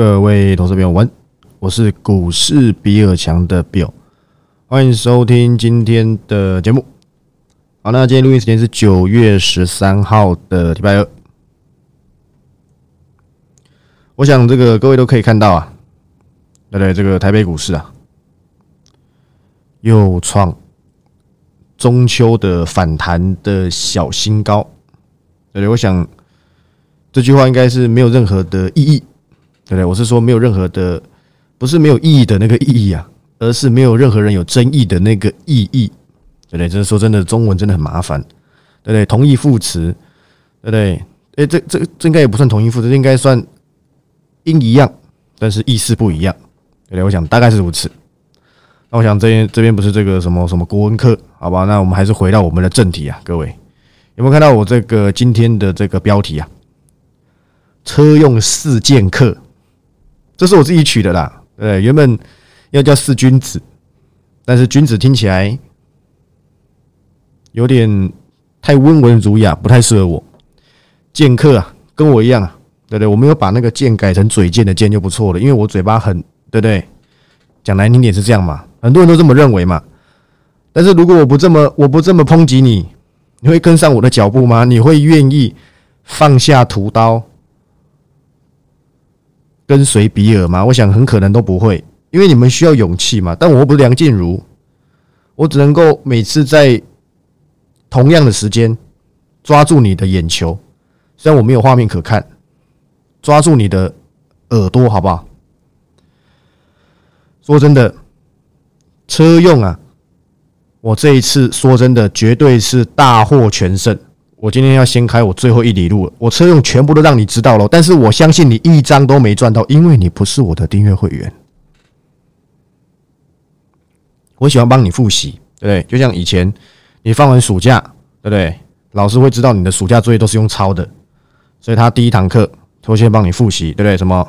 各位投资朋友们，我是股市比尔强的 Bill，欢迎收听今天的节目。好，那今天录音时间是九月十三号的礼拜二。我想这个各位都可以看到啊，对对，这个台北股市啊，又创中秋的反弹的小新高。对对，我想这句话应该是没有任何的意义。对对？我是说没有任何的，不是没有意义的那个意义啊，而是没有任何人有争议的那个意义，对不对？就是说真的，中文真的很麻烦，对不对？同义副词，对不对？哎，这这这应该也不算同义副词，应该算音一样，但是意思不一样，对不对？我想大概是如此。那我想这边这边不是这个什么什么国文课，好吧？那我们还是回到我们的正题啊，各位有没有看到我这个今天的这个标题啊？车用四剑客。这是我自己取的啦，对，原本要叫四君子，但是君子听起来有点太温文儒雅，不太适合我。剑客啊，跟我一样啊，对不对？我没有把那个剑改成嘴贱的贱就不错了，因为我嘴巴很，对不对？讲难听点是这样嘛，很多人都这么认为嘛。但是如果我不这么，我不这么抨击你，你会跟上我的脚步吗？你会愿意放下屠刀？跟随比尔吗？我想很可能都不会，因为你们需要勇气嘛。但我不是梁静茹，我只能够每次在同样的时间抓住你的眼球，虽然我没有画面可看，抓住你的耳朵，好不好？说真的，车用啊，我这一次说真的，绝对是大获全胜。我今天要先开我最后一里路，我车用全部都让你知道了。但是我相信你一张都没赚到，因为你不是我的订阅会员。我喜欢帮你复习，对不对？就像以前你放完暑假，对不对？老师会知道你的暑假作业都是用抄的，所以他第一堂课会先帮你复习，对不对？什么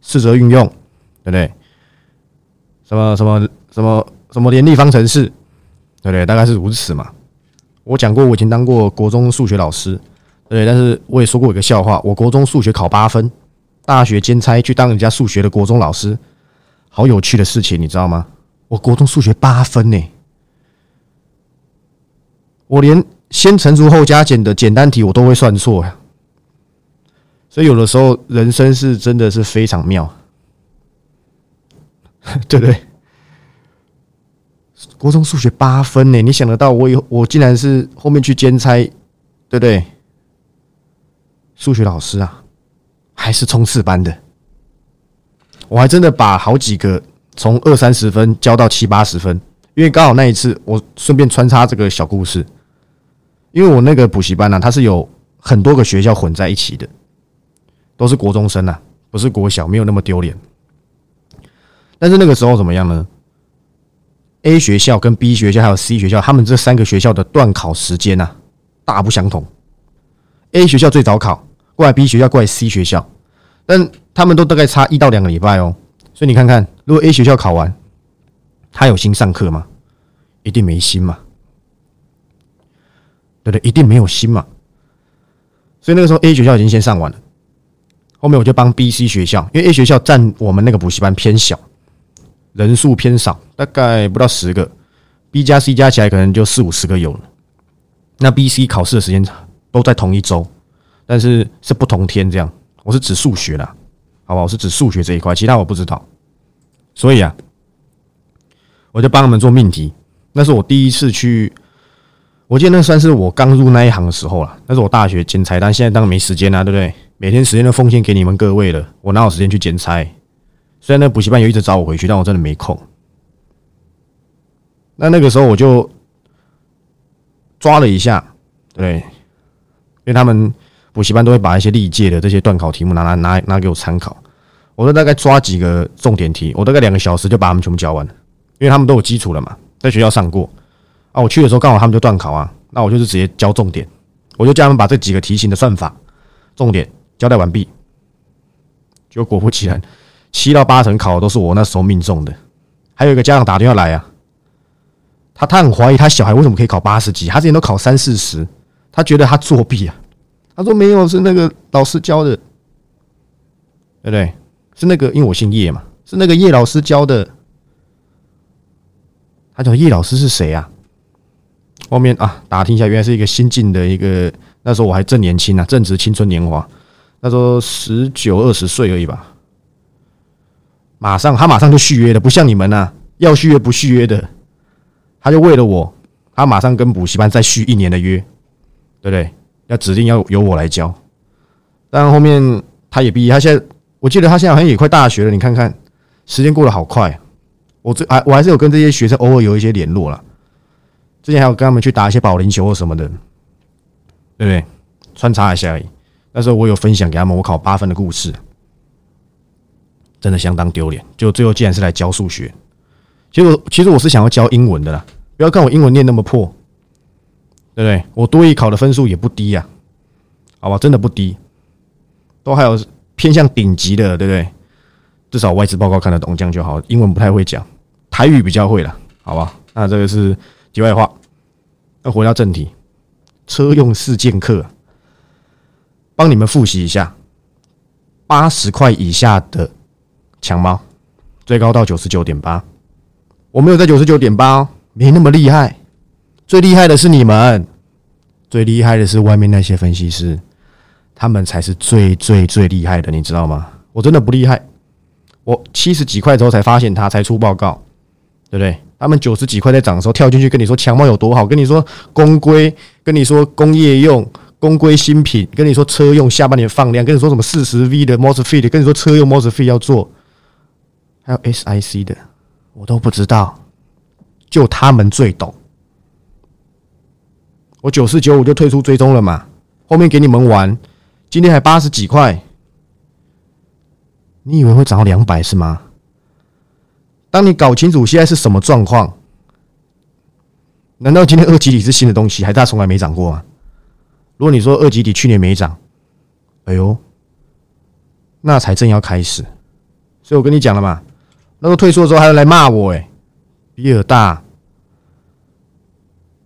四则运用，对不对？什么什么什么什么联立方程式，对不对？大概是如此嘛。我讲过，我以前当过国中数学老师，对，但是我也说过一个笑话：我国中数学考八分，大学兼差去当人家数学的国中老师，好有趣的事情，你知道吗？我国中数学八分呢，我连先乘除后加减的简单题我都会算错呀，所以有的时候人生是真的是非常妙，对不对？国中数学八分呢？你想得到我有我竟然是后面去兼差，对不对？数学老师啊，还是冲刺班的，我还真的把好几个从二三十分教到七八十分，因为刚好那一次我顺便穿插这个小故事，因为我那个补习班呢，它是有很多个学校混在一起的，都是国中生啊，不是国小，没有那么丢脸。但是那个时候怎么样呢？A 学校跟 B 学校还有 C 学校，他们这三个学校的断考时间呐，大不相同。A 学校最早考过来，B 学校过来，C 学校，但他们都大概差一到两个礼拜哦。所以你看看，如果 A 学校考完，他有心上课吗？一定没心嘛，对不对？一定没有心嘛。所以那个时候 A 学校已经先上完了，后面我就帮 B、C 学校，因为 A 学校占我们那个补习班偏小。人数偏少，大概不到十个，B 加 C 加起来可能就四五十个有了。那 B、C 考试的时间都在同一周，但是是不同天这样。我是指数学的，好吧？我是指数学这一块，其他我不知道。所以啊，我就帮他们做命题。那是我第一次去，我记得那算是我刚入那一行的时候了。那是我大学剪裁，但现在当然没时间啊，对不对？每天时间都奉献给你们各位了，我哪有时间去剪裁？虽然那补习班有一直找我回去，但我真的没空。那那个时候我就抓了一下，对，因为他们补习班都会把一些历届的这些段考题目拿来拿拿给我参考。我就大概抓几个重点题，我大概两个小时就把他们全部教完了，因为他们都有基础了嘛，在学校上过啊。我去的时候刚好他们就段考啊，那我就是直接教重点，我就叫他们把这几个题型的算法重点交代完毕，就果不其然。七到八成考的都是我那时候命中的，还有一个家长打电话来啊，他他很怀疑他小孩为什么可以考八十几，他之前都考三四十，他觉得他作弊啊，他说没有是那个老师教的，对不对？是那个，因为我姓叶嘛，是那个叶老师教的。他讲叶老师是谁啊？后面啊，打听一下，原来是一个新进的一个，那时候我还正年轻啊，正值青春年华，那时候十九二十岁而已吧。马上他马上就续约了，不像你们呐，要续约不续约的，他就为了我，他马上跟补习班再续一年的约，对不对？要指定要由我来教。但后面他也毕业，他现在我记得他现在好像也快大学了，你看看时间过得好快。我这还我还是有跟这些学生偶尔有一些联络了。之前还有跟他们去打一些保龄球或什么的，对不对？穿插一下而已。那时候我有分享给他们我考八分的故事，真的相当丢脸。就最后竟然是来教数学。其实其实我是想要教英文的啦，不要看我英文念那么破，对不对？我多艺考的分数也不低呀，好吧，真的不低，都还有偏向顶级的，对不对？至少外资报告看得懂，这样就好。英文不太会讲，台语比较会了，好吧？那这个是。题外话，那回到正题，车用四剑客，帮你们复习一下，八十块以下的强猫，最高到九十九点八，我没有在九十九点八，没那么厉害，最厉害的是你们，最厉害的是外面那些分析师，他们才是最最最厉害的，你知道吗？我真的不厉害，我七十几块之后才发现他，才出报告，对不对？他们九十几块在涨的时候跳进去跟你说强猫有多好，跟你说公规，跟你说工业用公规新品，跟你说车用下半年放量，跟你说什么四十 V 的 Mosfet，跟你说车用 Mosfet 要做，还有 SIC 的，我都不知道，就他们最懂。我九四九五就退出追踪了嘛，后面给你们玩，今天还八十几块，你以为会涨到两百是吗？当你搞清楚现在是什么状况，难道今天二级体是新的东西，还是它从来没涨过吗？如果你说二级体去年没涨，哎呦，那才正要开始。所以我跟你讲了嘛，那个退出的时候还要来骂我，哎，比尔大，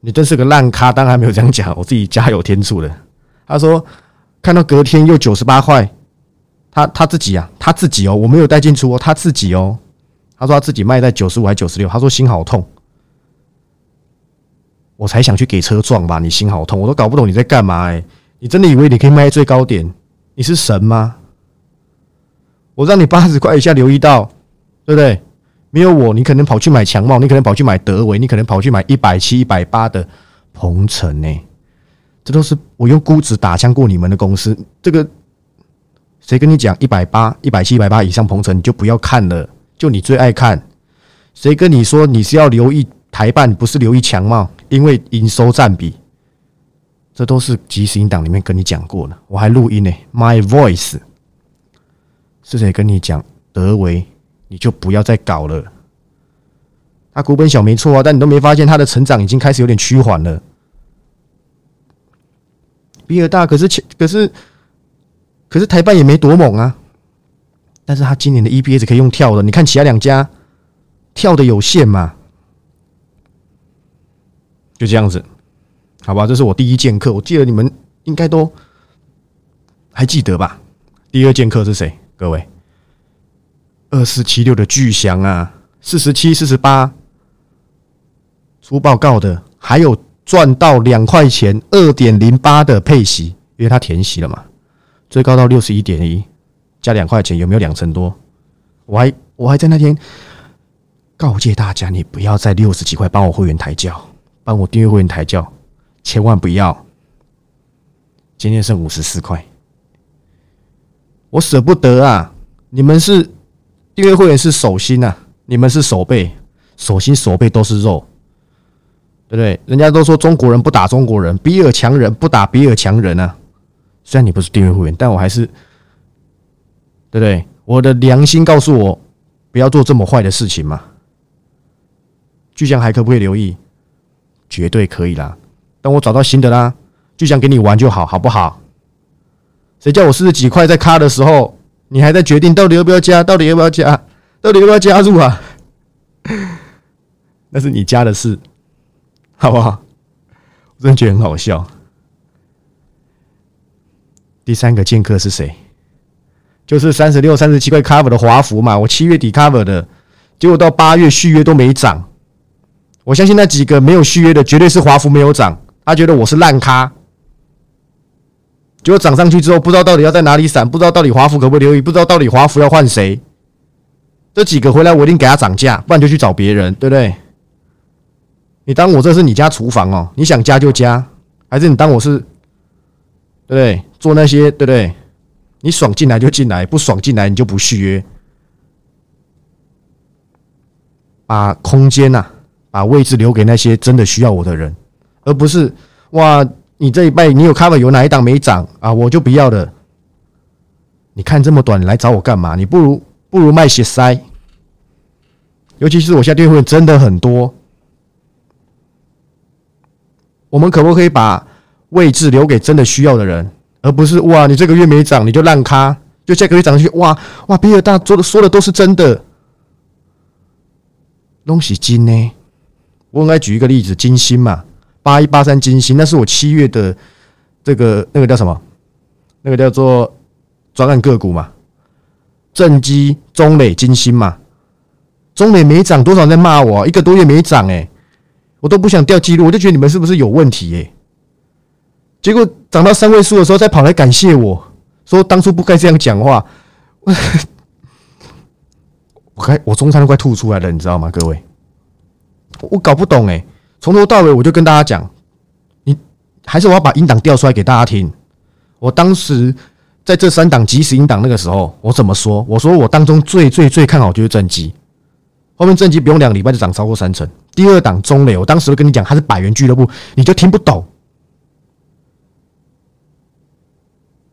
你真是个烂咖！当然没有这样讲，我自己加有天助的。他说看到隔天又九十八块，他他自己啊，他自己哦，我没有带进出哦，他自己哦。他说他自己卖在九十五还九十六，他说心好痛，我才想去给车撞吧，你心好痛，我都搞不懂你在干嘛哎，你真的以为你可以卖最高点？你是神吗？我让你八十块以下留意到，对不对？没有我，你可能跑去买强茂，你可能跑去买德维，你可能跑去买一百七、一百八的鹏程呢，这都是我用估值打枪过你们的公司。这个谁跟你讲一百八、一百七、一百八以上鹏程你就不要看了。就你最爱看，谁跟你说你是要留意台办，不是留意强茂？因为营收占比，这都是即时音档里面跟你讲过的，我还录音呢。My voice 是谁跟你讲？德维，你就不要再搞了。他股本小没错啊，但你都没发现他的成长已经开始有点趋缓了。比尔大可是可是可是台办也没多猛啊。但是他今年的 EPS 可以用跳的，你看其他两家跳的有限嘛？就这样子，好吧，这是我第一剑客，我记得你们应该都还记得吧？第二剑客是谁？各位，二四七六的巨翔啊，四十七、四十八出报告的，还有赚到两块钱二点零八的配息，因为他填息了嘛，最高到六十一点一。加两块钱有没有两成多？我还我还在那天告诫大家，你不要在六十几块帮我会员抬轿，帮我订阅会员抬轿，千万不要。今天剩五十四块，我舍不得啊！你们是订阅会员是手心呐，你们是手背，手心手背都是肉，对不对？人家都说中国人不打中国人，比尔强人不打比尔强人啊。虽然你不是订阅会员，但我还是。对不对？我的良心告诉我，不要做这么坏的事情嘛。巨匠还可不可以留意？绝对可以啦。等我找到新的啦，巨匠给你玩就好，好不好？谁叫我四十几块在卡的时候，你还在决定到底要不要加？到底要不要加？到底要不要加入啊？那是你家的事，好不好？我真觉得很好笑。第三个剑客是谁？就是三十六、三十七块 cover 的华服嘛，我七月底 cover 的，结果到八月续约都没涨。我相信那几个没有续约的，绝对是华服没有涨，他觉得我是烂咖。结果涨上去之后，不知道到底要在哪里闪，不知道到底华孚可不可以留意，不知道到底华孚要换谁。这几个回来，我一定给他涨价，不然就去找别人，对不对？你当我这是你家厨房哦？你想加就加，还是你当我是，对不对？做那些，对不对？你爽进来就进来，不爽进来你就不续约，把空间呐，把位置留给那些真的需要我的人，而不是哇，你这一拜你有 cover 有哪一档没涨啊，我就不要了。你看这么短，你来找我干嘛？你不如不如卖血塞，尤其是我现在订会真的很多，我们可不可以把位置留给真的需要的人？而不是哇，你这个月没涨，你就烂咖，就下个月涨上去，哇哇，比尔大说的说的都是真的，东西金呢？我应该举一个例子，金星嘛，八一八三金星，那是我七月的这个那个叫什么？那个叫做专案个股嘛，正基、中磊、金星嘛，中磊没涨多少人在骂我，一个多月没涨，哎，我都不想掉记录，我就觉得你们是不是有问题？哎。结果涨到三位数的时候，再跑来感谢我说当初不该这样讲话。我开我中餐都快吐出来了，你知道吗？各位，我搞不懂哎，从头到尾我就跟大家讲，你还是我要把音档调出来给大家听。我当时在这三档即时音档那个时候，我怎么说？我说我当中最最最看好就是正极，后面正极不用两个礼拜就涨超过三成。第二档中磊，我当时都跟你讲它是百元俱乐部，你就听不懂。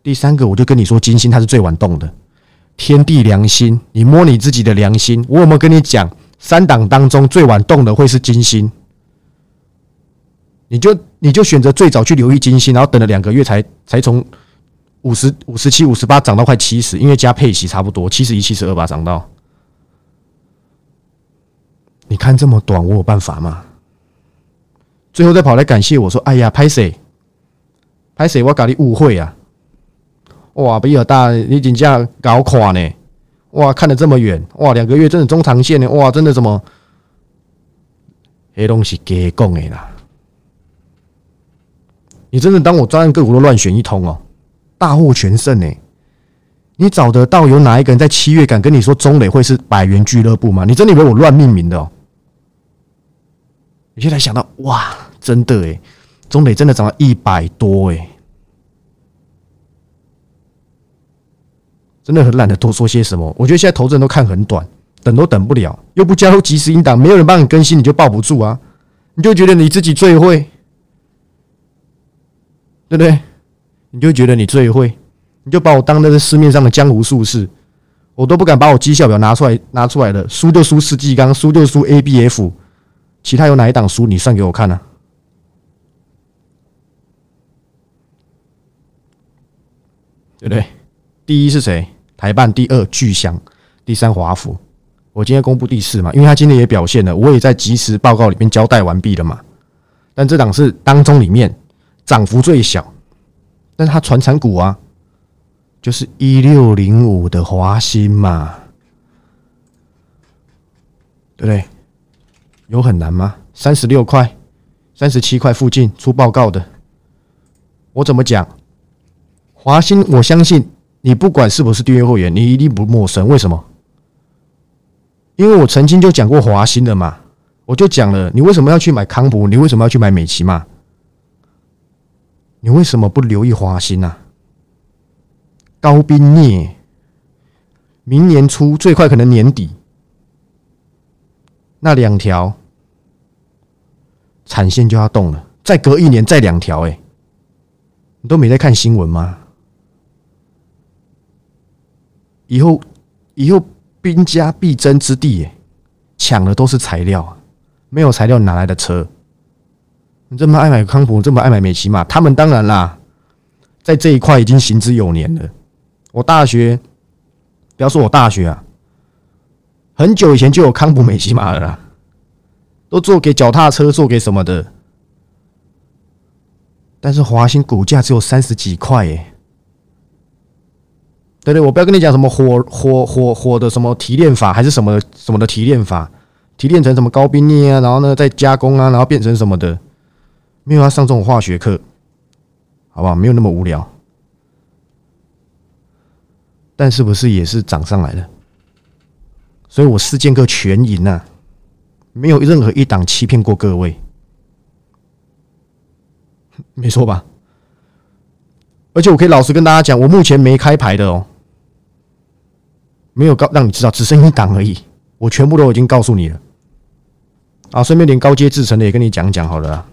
第三个，我就跟你说，金星它是最晚动的，天地良心，你摸你自己的良心。我有没有跟你讲，三档当中最晚动的会是金星？你就你就选择最早去留意金星，然后等了两个月才才从五十五十七、五十八涨到快七十，因为加配息差不多七十一、七十二吧涨到。你看这么短，我有办法吗？最后再跑来感谢我说：“哎呀，拍谁？拍谁？我搞你误会啊！”哇，比尔大，你真正搞垮呢！哇，看得这么远，哇，两个月真的中长线呢！哇，真的什么？黑东西给讲的啦！你真的当我专案个股都乱选一通哦，大获全胜呢？你找得到有哪一个人在七月敢跟你说中磊会是百元俱乐部吗？你真的以为我乱命名的哦？你现在想到哇，真的诶，中磊真的涨了一百多诶。真的很懒得多说些什么。我觉得现在投资人都看很短，等都等不了，又不加入即时音档，没有人帮你更新，你就抱不住啊！你就觉得你自己最会，对不对？你就觉得你最会，你就把我当那个市面上的江湖术士，我都不敢把我绩效表拿出来拿出来的，输就输世纪刚，输就输 ABF，其他有哪一档输？你算给我看呢？对不对？第一是谁？台办第二巨响，第三华府。我今天公布第四嘛，因为他今天也表现了，我也在及时报告里面交代完毕了嘛。但这档是当中里面涨幅最小，但是它传产股啊，就是一六零五的华兴嘛，对不对？有很难吗？三十六块、三十七块附近出报告的，我怎么讲？华兴，我相信。你不管是不是订阅会员，你一定不陌生。为什么？因为我曾经就讲过华兴的嘛，我就讲了，你为什么要去买康普？你为什么要去买美琪嘛？你为什么不留意华兴啊？高冰镍，明年初最快可能年底，那两条产线就要动了，再隔一年再两条，哎，你都没在看新闻吗？以后，以后兵家必争之地，抢的都是材料，没有材料哪来的车？你这么爱买康普，这么爱买美骑马，他们当然啦，在这一块已经行之有年了。我大学，不要说我大学啊，很久以前就有康普美骑马了啦，都做给脚踏车，做给什么的？但是华兴股价只有三十几块，耶。对对，我不要跟你讲什么火火火火的什么提炼法，还是什么什么的提炼法，提炼成什么高冰镍啊，然后呢再加工啊，然后变成什么的，没有要上这种化学课，好不好？没有那么无聊。但是不是也是涨上来了？所以我四剑客全赢呐，没有任何一档欺骗过各位，没错吧？而且我可以老实跟大家讲，我目前没开牌的哦，没有告让你知道，只剩一档而已，我全部都已经告诉你了。啊，顺便连高阶制成的也跟你讲讲好了，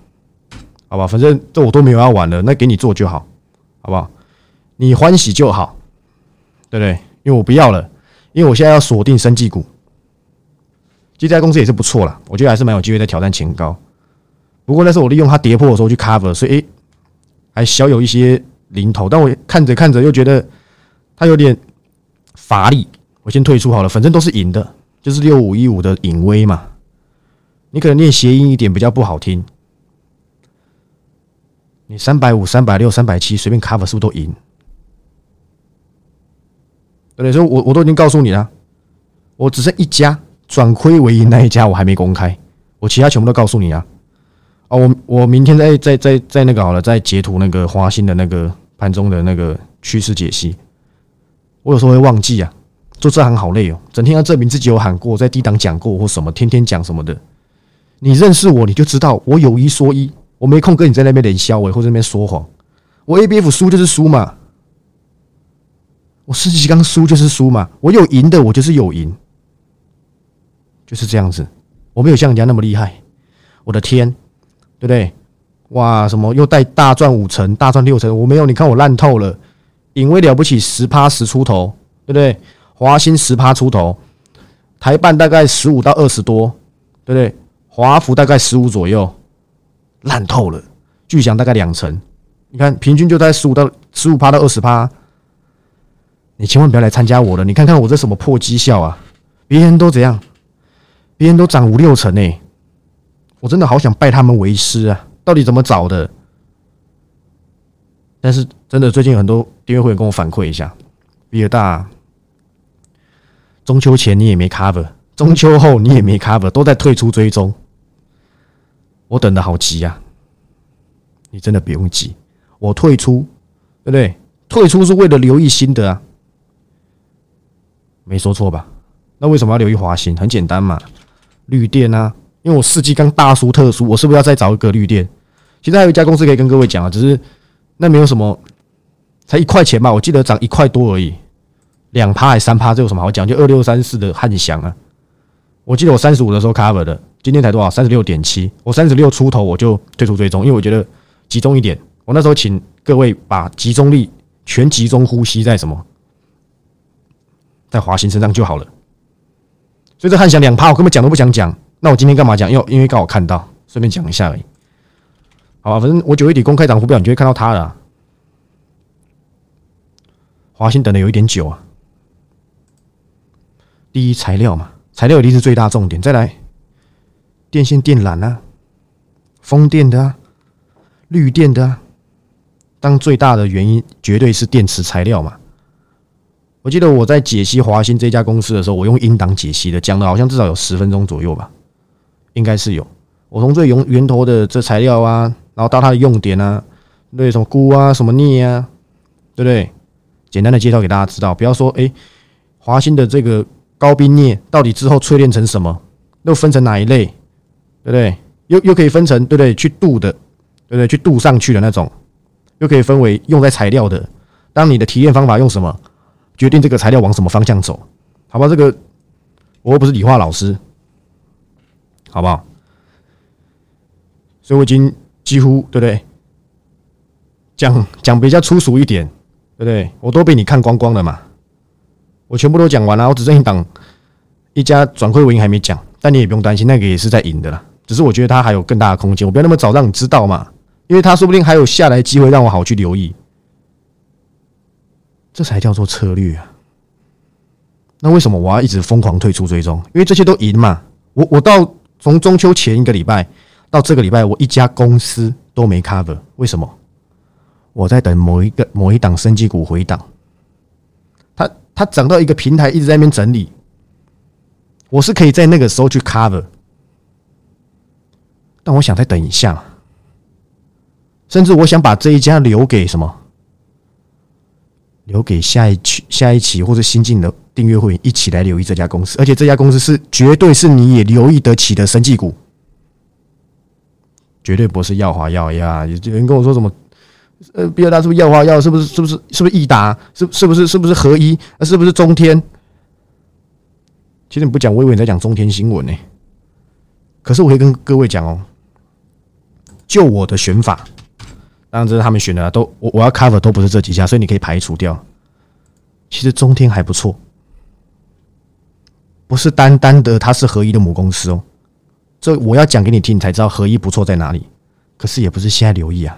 好吧？反正这我都没有要玩了，那给你做就好，好不好？你欢喜就好。对不对？因为我不要了，因为我现在要锁定生技股。这家公司也是不错了，我觉得还是蛮有机会再挑战前高。不过那是我利用它跌破的时候去 cover，所以诶，还小有一些零头。但我看着看着又觉得它有点乏力，我先退出好了。反正都是赢的，就是六五一五的隐微嘛。你可能念谐音一点比较不好听，你三百五、三百六、三百七随便 cover 是不是都赢？对，所以我我都已经告诉你了，我只剩一家转亏为盈那一家我还没公开，我其他全部都告诉你啊。哦，我我明天再再再再那个好了，再截图那个华兴的那个盘中的那个趋势解析。我有时候会忘记啊，做这行好累哦，整天要证明自己有喊过，在低档讲过或什么，天天讲什么的。你认识我，你就知道我有一说一，我没空跟你在那边冷笑，我或者那边说谎。我 A B F 输就是输嘛。我世纪刚输就是输嘛，我有赢的，我就是有赢，就是这样子。我没有像人家那么厉害，我的天，对不对？哇，什么又带大赚五成、大赚六成？我没有，你看我烂透了。隐威了不起，十趴十出头，对不对？华兴十趴出头，台办大概十五到二十多，对不对？华福大概十五左右，烂透了。巨响大概两成，你看平均就在十五到十五趴到二十趴。你千万不要来参加我的！你看看我这什么破绩效啊！别人都怎样？别人都涨五六成呢，我真的好想拜他们为师啊！到底怎么找的？但是真的，最近很多订阅会员跟我反馈一下，比尔大，中秋前你也没 cover，中秋后你也没 cover，都在退出追踪，我等的好急呀！你真的不用急，我退出，对不对？退出是为了留意新的啊！没说错吧？那为什么要留意华兴？很简单嘛，绿电啊，因为我四季刚大输特输，我是不是要再找一个绿电？其实还有一家公司可以跟各位讲啊，只是那没有什么，才一块钱吧，我记得涨一块多而已，两趴还三趴，这有什么好讲？就二六三四的汉翔啊，我记得我三十五的时候 cover 的，今天才多少？三十六点七，我三十六出头我就退出追踪，因为我觉得集中一点。我那时候请各位把集中力全集中呼吸在什么？在华兴身上就好了，所以这汉翔两趴我根本讲都不想讲。那我今天干嘛讲？因为因为刚好看到，顺便讲一下而已。好吧，反正我九月底公开涨幅表，你就会看到它了。华兴等的有一点久啊。第一材料嘛，材料一定是最大重点。再来，电线电缆啊，风电的啊，绿电的啊，当最大的原因绝对是电池材料嘛。我记得我在解析华兴这家公司的时候，我用音档解析的，讲的好像至少有十分钟左右吧，应该是有。我从最源源头的这材料啊，然后到它的用点啊，对什么钴啊，什么镍啊，对不对？简单的介绍给大家知道，不要说哎，华兴的这个高冰镍到底之后淬炼成什么，又分成哪一类，对不对？又又可以分成对不对？去镀的，对不对？去镀上去的那种，又可以分为用在材料的。当你的提炼方法用什么？决定这个材料往什么方向走，好吧？这个我又不是理化老师，好不好？所以我已经几乎对不对？讲讲比较粗俗一点，对不对？我都被你看光光了嘛，我全部都讲完了，我只剩一档一家转亏为盈还没讲，但你也不用担心，那个也是在赢的啦。只是我觉得它还有更大的空间，我不要那么早让你知道嘛，因为它说不定还有下来机会，让我好去留意。这才叫做策略啊！那为什么我要一直疯狂退出追踪？因为这些都赢嘛。我我到从中秋前一个礼拜到这个礼拜，我一家公司都没 cover。为什么？我在等某一个某一档升级股回档。它它涨到一个平台一直在那边整理，我是可以在那个时候去 cover，但我想再等一下，甚至我想把这一家留给什么？留给下一期、下一期或者新进的订阅会员一起来留意这家公司，而且这家公司是绝对是你也留意得起的生技股，绝对不是耀华耀呀！有人跟我说什么？呃，比尔达是不是耀华药？是不是？是不是？是不是益达？是是不是？是不是合一？是不是中天？其实你不讲，我以为你在讲中天新闻呢。可是我可以跟各位讲哦，就我的选法。当然这是他们选的，都我我要 cover 都不是这几家，所以你可以排除掉。其实中天还不错，不是单单的它是合一的母公司哦。这我要讲给你听，你才知道合一不错在哪里。可是也不是现在留意啊，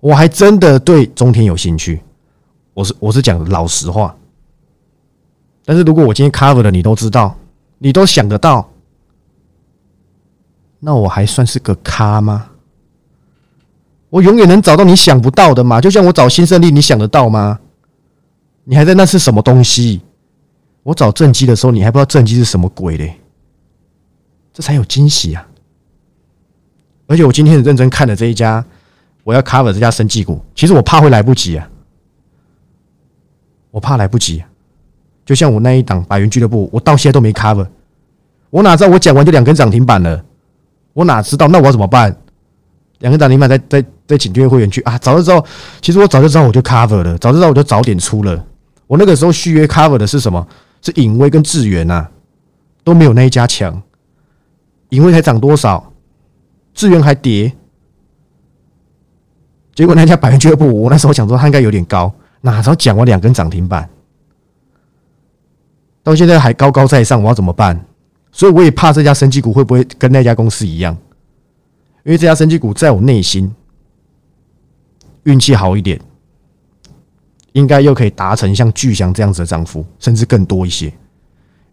我还真的对中天有兴趣。我是我是讲老实话。但是如果我今天 cover 的你都知道，你都想得到，那我还算是个咖吗？我永远能找到你想不到的嘛？就像我找新胜利，你想得到吗？你还在那是什么东西？我找正机的时候，你还不知道正机是什么鬼嘞？这才有惊喜啊！而且我今天很认真看了这一家，我要 cover 这家生技股，其实我怕会来不及啊，我怕来不及。就像我那一档百元俱乐部，我到现在都没 cover，我哪知道我讲完就两根涨停板了？我哪知道？那我怎么办？两根涨停板在在。在请订阅会员去啊！早就知道，其实我早就知道，我就 cover 了。早就知道，我就早点出了。我那个时候续约 cover 的是什么？是影威跟智源呐，都没有那一家强。影威才涨多少？智源还跌。结果那家百元俱乐部，我那时候想说他应该有点高，哪知道讲我两根涨停板，到现在还高高在上，我要怎么办？所以我也怕这家升级股会不会跟那家公司一样？因为这家升级股在我内心。运气好一点，应该又可以达成像巨翔这样子的涨幅，甚至更多一些。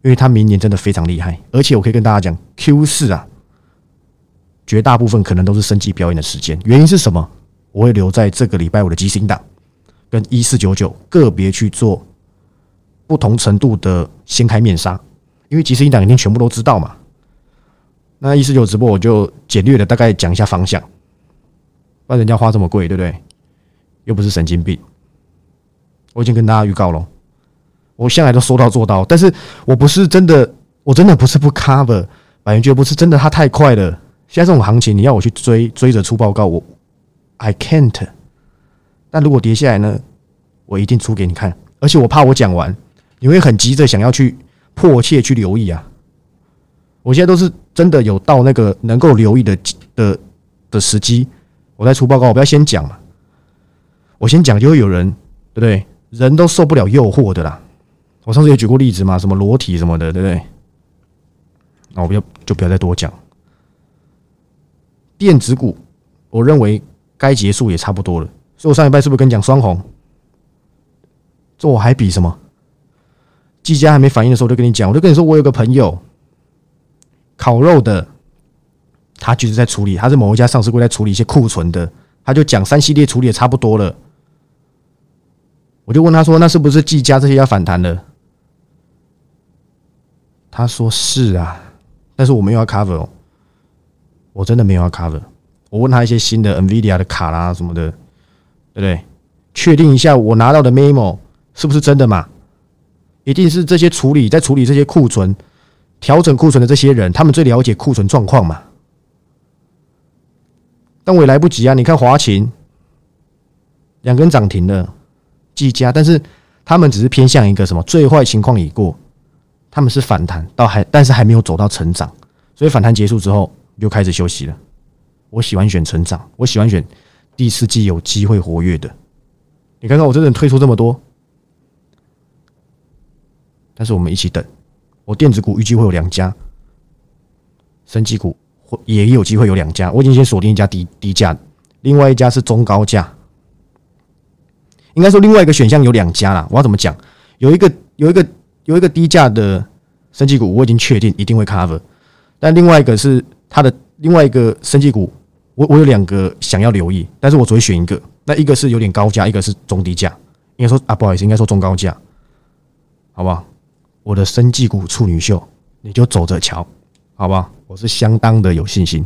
因为他明年真的非常厉害，而且我可以跟大家讲，Q 四啊，绝大部分可能都是升级表演的时间。原因是什么？我会留在这个礼拜五的基星档跟一四九九个别去做不同程度的掀开面纱，因为其实一档一定全部都知道嘛。那一四九直播我就简略的大概讲一下方向，不然人家花这么贵，对不对？又不是神经病，我已经跟大家预告了，我向来都说到做到。但是我不是真的，我真的不是不 cover，百元绝不是真的，它太快了。现在这种行情，你要我去追追着出报告，我 I can't。但如果跌下来呢，我一定出给你看。而且我怕我讲完，你会很急着想要去迫切去留意啊。我现在都是真的有到那个能够留意的的的时机，我再出报告，我不要先讲嘛。我先讲，就会有人，对不对？人都受不了诱惑的啦。我上次也举过例子嘛，什么裸体什么的，对不对？那我不要，就不要再多讲。电子股，我认为该结束也差不多了。所以我上礼拜是不是跟你讲双红？这我还比什么？技嘉还没反应的时候，我就跟你讲，我就跟你说，我有个朋友烤肉的，他就是在处理，他是某一家上市柜在处理一些库存的，他就讲三系列处理也差不多了。我就问他说：“那是不是技嘉这些要反弹了？”他说：“是啊，但是我们又要 cover，我真的没有要 cover。”我问他一些新的 NVIDIA 的卡啦什么的，对不对？确定一下我拿到的 memo 是不是真的嘛？一定是这些处理在处理这些库存、调整库存的这些人，他们最了解库存状况嘛？但我也来不及啊！你看华勤两根涨停了。技嘉，但是他们只是偏向一个什么最坏情况已过，他们是反弹到还，但是还没有走到成长，所以反弹结束之后就开始休息了。我喜欢选成长，我喜欢选第四季有机会活跃的。你看看我真的退出这么多，但是我们一起等。我电子股预计会有两家，升级股会也有机会有两家，我已经先锁定一家低低价，另外一家是中高价。应该说，另外一个选项有两家啦。我要怎么讲？有一个有一个有一个低价的升级股，我已经确定一定会 cover。但另外一个是它的另外一个升级股，我我有两个想要留意，但是我只会选一个。那一个是有点高价，一个是中低价。应该说啊，不好意思，应该说中高价。好不好？我的生技股处女秀，你就走着瞧，好不好？我是相当的有信心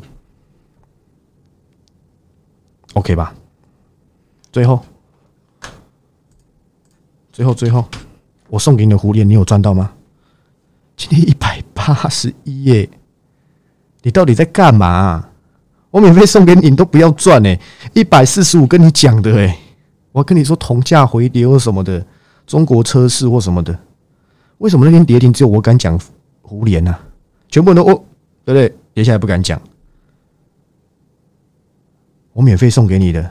，OK 吧？最后，最后，最后，我送给你的蝴蝶，你有赚到吗？今天一百八十一耶！你到底在干嘛？我免费送给你，你都不要赚哎！一百四十五跟你讲的哎，我跟你说同价回跌或什么的，中国车市或什么的，为什么那天跌停只有我敢讲胡联呢？全部人都哦，对不对？跌下来不敢讲，我免费送给你的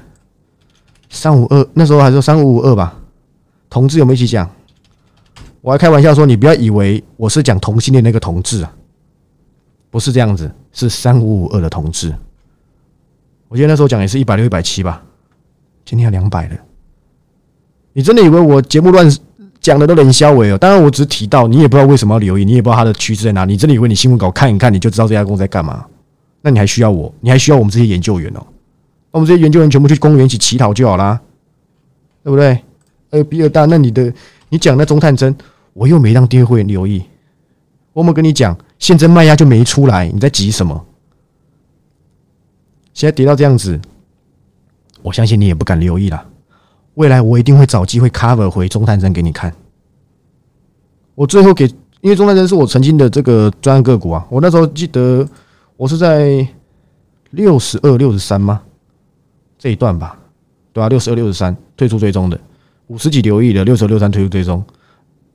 三五二，那时候还说三五五二吧，同志有没有一起讲？我还开玩笑说，你不要以为我是讲同性恋那个同志啊，不是这样子，是三五五二的同志。我记得那时候讲也是一百六、一百七吧，今天要两百了。你真的以为我节目乱讲的都冷消尾哦？当然，我只是提到，你也不知道为什么要留意，你也不知道它的趋势在哪。你真的以为你新闻稿看一看，你就知道这家公司在干嘛？那你还需要我？你还需要我们这些研究员哦？那我们这些研究员全部去公园一起乞讨就好啦，对不对？呃，比尔大，那你的你讲那中探针。我又没让订阅会员留意，我没跟你讲，现在卖压就没出来，你在急什么？现在跌到这样子，我相信你也不敢留意了。未来我一定会找机会 cover 回中探针给你看。我最后给，因为中探针是我曾经的这个专案个股啊，我那时候记得我是在六十二、六十三吗？这一段吧，对吧？六十二、六十三退出追踪的，五十几留意的，六十二、六三退出追踪。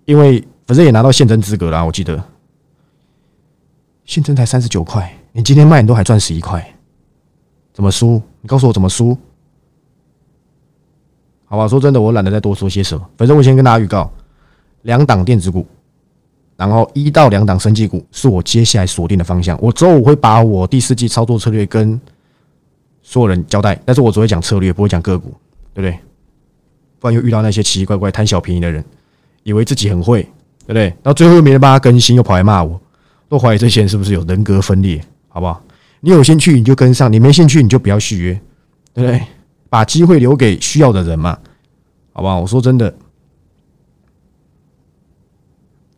因为反正也拿到现增资格了，我记得现增才三十九块，你今天卖你都还赚十一块，怎么输？你告诉我怎么输？好吧，说真的，我懒得再多说些什么。反正我先跟大家预告，两档电子股，然后一到两档生技股是我接下来锁定的方向。我周五会把我第四季操作策略跟所有人交代，但是我只会讲策略，不会讲个股，对不对？不然又遇到那些奇奇怪怪贪小便宜的人。以为自己很会，对不对？然后最后又没人帮他更新，又跑来骂我，都怀疑这些人是不是有人格分裂？好不好？你有兴趣你就跟上，你没兴趣你就不要续约，对不对？把机会留给需要的人嘛，好不好？我说真的，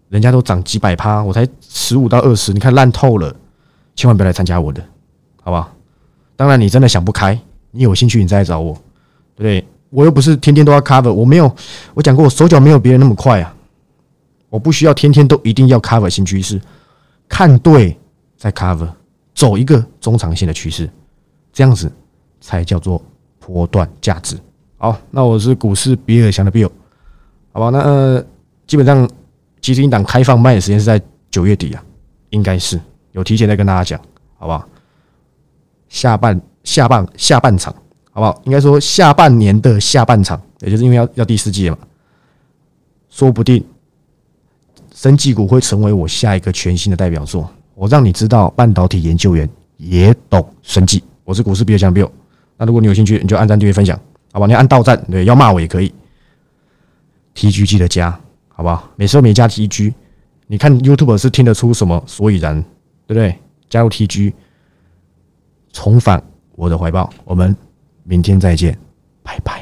人家都涨几百趴，我才十五到二十，你看烂透了，千万不要来参加我的，好不好？当然，你真的想不开，你有兴趣你再来找我，对不对？我又不是天天都要 cover，我没有，我讲过，我手脚没有别人那么快啊，我不需要天天都一定要 cover 新趋势，看对再 cover，走一个中长线的趋势，这样子才叫做波段价值。好，那我是股市比尔强的 Bill，好吧？那呃基本上其实一档开放卖的时间是在九月底啊，应该是有提前在跟大家讲，好不好？下半下半下半场。好不好？应该说下半年的下半场，也就是因为要要第四季了嘛，说不定生技股会成为我下一个全新的代表作。我让你知道，半导体研究员也懂生技。我是股市比尔强 Bill。那如果你有兴趣，你就按赞订阅分享，好吧？你按到赞，对，要骂我也可以。T G 记得加，好不好？每次没加 T G，你看 YouTube 是听得出什么所以然，对不对？加入 T G，重返我的怀抱，我们。明天再见，拜拜。